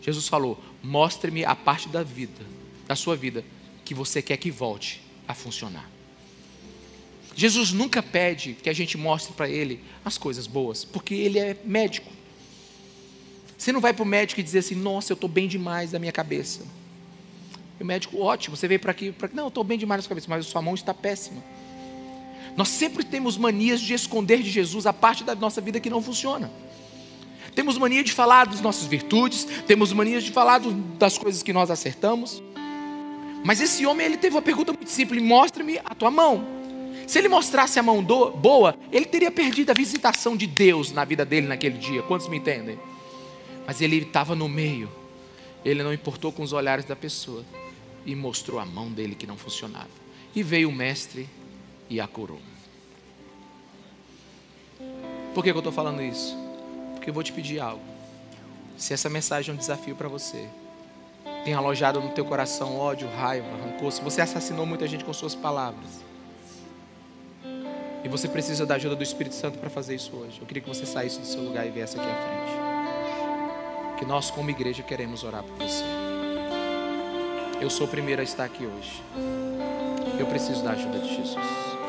Jesus falou: Mostre-me a parte da vida, da sua vida, que você quer que volte a funcionar. Jesus nunca pede que a gente mostre para ele as coisas boas, porque ele é médico. Você não vai para o médico e dizer assim: Nossa, eu estou bem demais da minha cabeça. E o médico, ótimo, você veio para aqui, pra... não, eu estou bem demais da cabeça, mas a sua mão está péssima. Nós sempre temos manias de esconder de Jesus a parte da nossa vida que não funciona. Temos mania de falar das nossas virtudes, temos mania de falar das coisas que nós acertamos. Mas esse homem, ele teve uma pergunta muito simples: mostra-me a tua mão. Se ele mostrasse a mão do, boa, ele teria perdido a visitação de Deus na vida dele naquele dia. Quantos me entendem? Mas ele estava no meio. Ele não importou com os olhares da pessoa e mostrou a mão dele que não funcionava. E veio o mestre e a curou. Por que, que eu estou falando isso? Porque eu vou te pedir algo. Se essa mensagem é um desafio para você, tem alojado no teu coração ódio, raiva, rancor, se você assassinou muita gente com suas palavras, e você precisa da ajuda do Espírito Santo para fazer isso hoje, eu queria que você saísse do seu lugar e viesse aqui à frente. Que nós, como igreja, queremos orar por você. Eu sou o primeiro a estar aqui hoje. Eu preciso da ajuda de Jesus.